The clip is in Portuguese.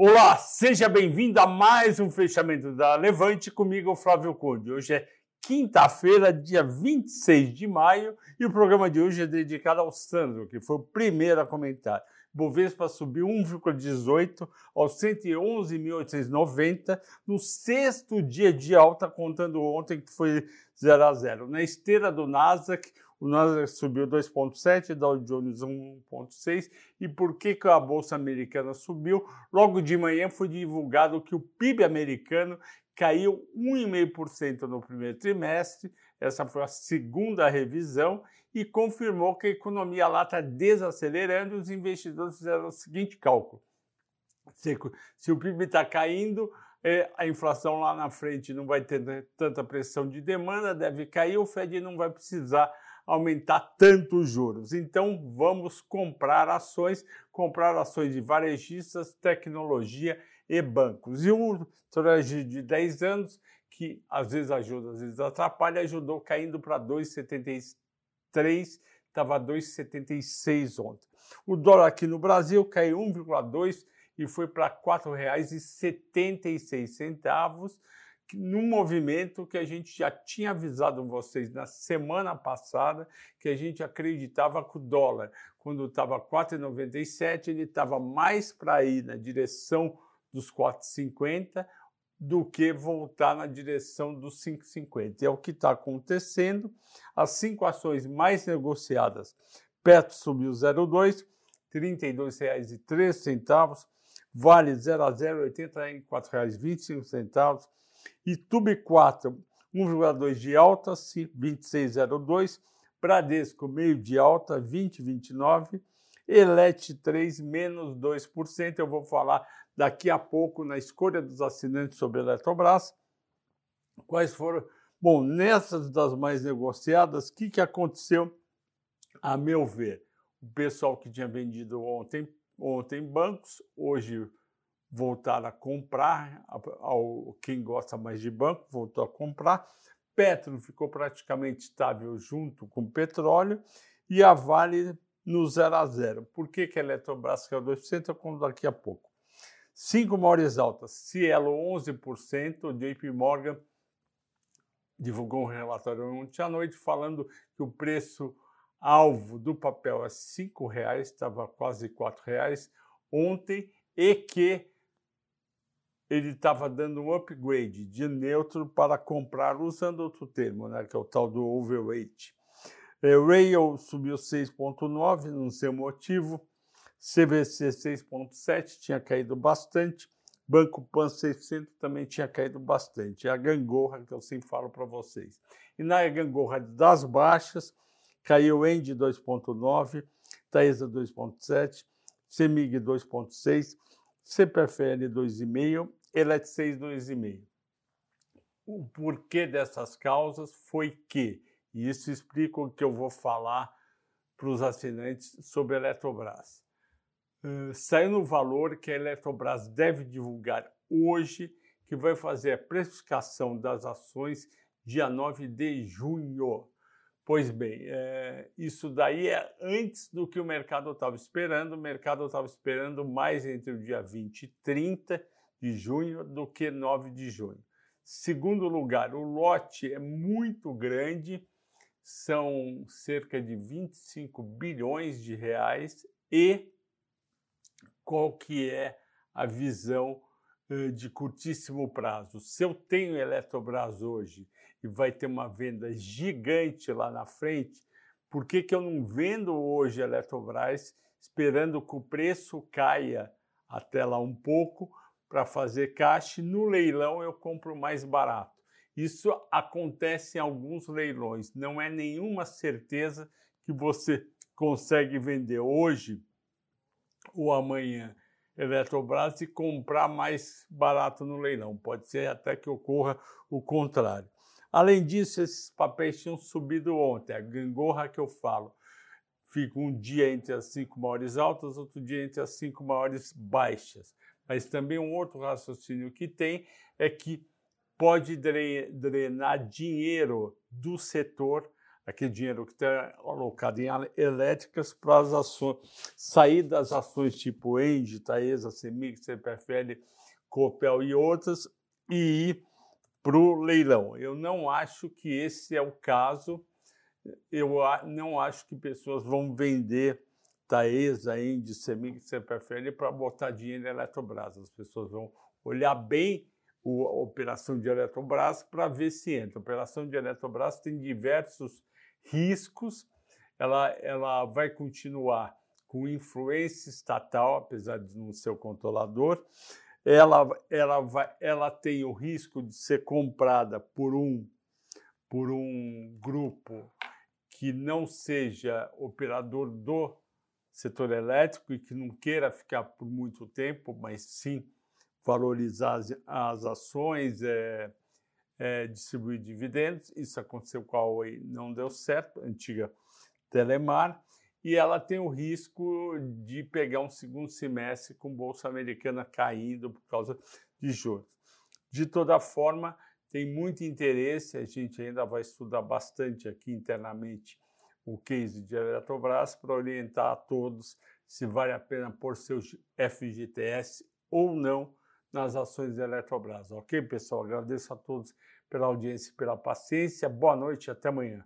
Olá, seja bem-vindo a mais um fechamento da Levante comigo, Flávio Conde. Hoje é quinta-feira, dia 26 de maio, e o programa de hoje é dedicado ao Sandro, que foi o primeiro a comentar. Bovespa subiu 1,18 aos 111.890 no sexto dia de alta, contando ontem que foi 0 a 0. Na esteira do Nasdaq, o Nasdaq subiu 2,7, Dow Jones 1,6. E por que, que a Bolsa Americana subiu? Logo de manhã foi divulgado que o PIB americano caiu 1,5% no primeiro trimestre, essa foi a segunda revisão, e confirmou que a economia lá está desacelerando e os investidores fizeram o seguinte cálculo. Se, se o PIB está caindo, é, a inflação lá na frente não vai ter tanta pressão de demanda, deve cair, o Fed não vai precisar aumentar tanto os juros. Então, vamos comprar ações, comprar ações de varejistas, tecnologia e bancos. E um estratégia de 10 anos, que às vezes ajuda, às vezes atrapalha, ajudou caindo para 2,73, estava 2,76 ontem. O dólar aqui no Brasil caiu 1,2 e foi para R$ 4,76 num movimento que a gente já tinha avisado vocês na semana passada, que a gente acreditava que o dólar, quando estava 4,97, ele estava mais para ir na direção dos 4,50 do que voltar na direção dos 5,50. É o que está acontecendo. As cinco ações mais negociadas, Petro subiu 0,2, R$ 32,03, Vale 0 a 0, R$ 84,25, e Tube 4, 1,2 de alta, 26,02. Bradesco, meio de alta, 20,29. Elet 3, menos 2%. Eu vou falar daqui a pouco na escolha dos assinantes sobre a Eletrobras. Quais foram? Bom, nessas das mais negociadas, o que, que aconteceu? A meu ver, o pessoal que tinha vendido ontem, ontem bancos, hoje voltar a comprar, ao, quem gosta mais de banco voltou a comprar. Petro ficou praticamente estável junto com o petróleo e a Vale no zero a zero. Por que, que a Eletrobras caiu 2%? Eu conto daqui a pouco. Cinco maiores altas. Cielo 11%, JP Morgan divulgou um relatório ontem à noite falando que o preço alvo do papel é R$ reais, estava quase R$ reais ontem, e que ele estava dando um upgrade de neutro para comprar, usando outro termo, né, que é o tal do overweight. É, Rail subiu 6,9, não sei o motivo. CVC 6,7, tinha caído bastante. Banco Pan 600 também tinha caído bastante. É a gangorra que eu sempre falo para vocês. E na gangorra das baixas, caiu End 2,9, Taesa 2,7, Semig 2,6, CPFL 2,5 Elet 6, 2,5. O porquê dessas causas foi que, e isso explica o que eu vou falar para os assinantes sobre a Eletrobras. Uh, saiu no valor que a Eletrobras deve divulgar hoje, que vai fazer a precificação das ações dia 9 de junho. Pois bem, é, isso daí é antes do que o mercado estava esperando. O mercado estava esperando mais entre o dia 20 e 30 de junho do que 9 de junho. Segundo lugar, o lote é muito grande, são cerca de 25 bilhões de reais e qual que é a visão de curtíssimo prazo. Se eu tenho Eletrobras hoje e vai ter uma venda gigante lá na frente, por que, que eu não vendo hoje Eletrobras esperando que o preço caia até lá um pouco para fazer caixa, no leilão eu compro mais barato. Isso acontece em alguns leilões, não é nenhuma certeza que você consegue vender hoje ou amanhã Eletrobras e comprar mais barato no leilão. Pode ser até que ocorra o contrário. Além disso, esses papéis tinham subido ontem. A gangorra que eu falo fica um dia entre as cinco maiores altas, outro dia entre as cinco maiores baixas. Mas também um outro raciocínio que tem é que pode drenar dinheiro do setor aquele dinheiro que está alocado em elétricas para as ações, sair das ações tipo Engie, Taesa, Semig, CPFL, Copel e outras e ir para o leilão. Eu não acho que esse é o caso. Eu não acho que pessoas vão vender Taesa, Engie, Semig, CPFL para botar dinheiro em Eletrobras. As pessoas vão olhar bem a operação de Eletrobras para ver se entra. A operação de Eletrobras tem diversos riscos, ela, ela vai continuar com influência estatal, apesar de não ser o controlador. Ela, ela, vai, ela tem o risco de ser comprada por um, por um grupo que não seja operador do setor elétrico e que não queira ficar por muito tempo, mas sim valorizar as, as ações, é, é, distribuir dividendos. Isso aconteceu com a Oi, não deu certo, antiga Telemar. E ela tem o risco de pegar um segundo semestre com bolsa americana caindo por causa de juros. De toda forma, tem muito interesse, a gente ainda vai estudar bastante aqui internamente o case de Eletrobras para orientar a todos se vale a pena pôr seu FGTS ou não nas ações da Eletrobras. Ok, pessoal? Agradeço a todos pela audiência e pela paciência. Boa noite e até amanhã.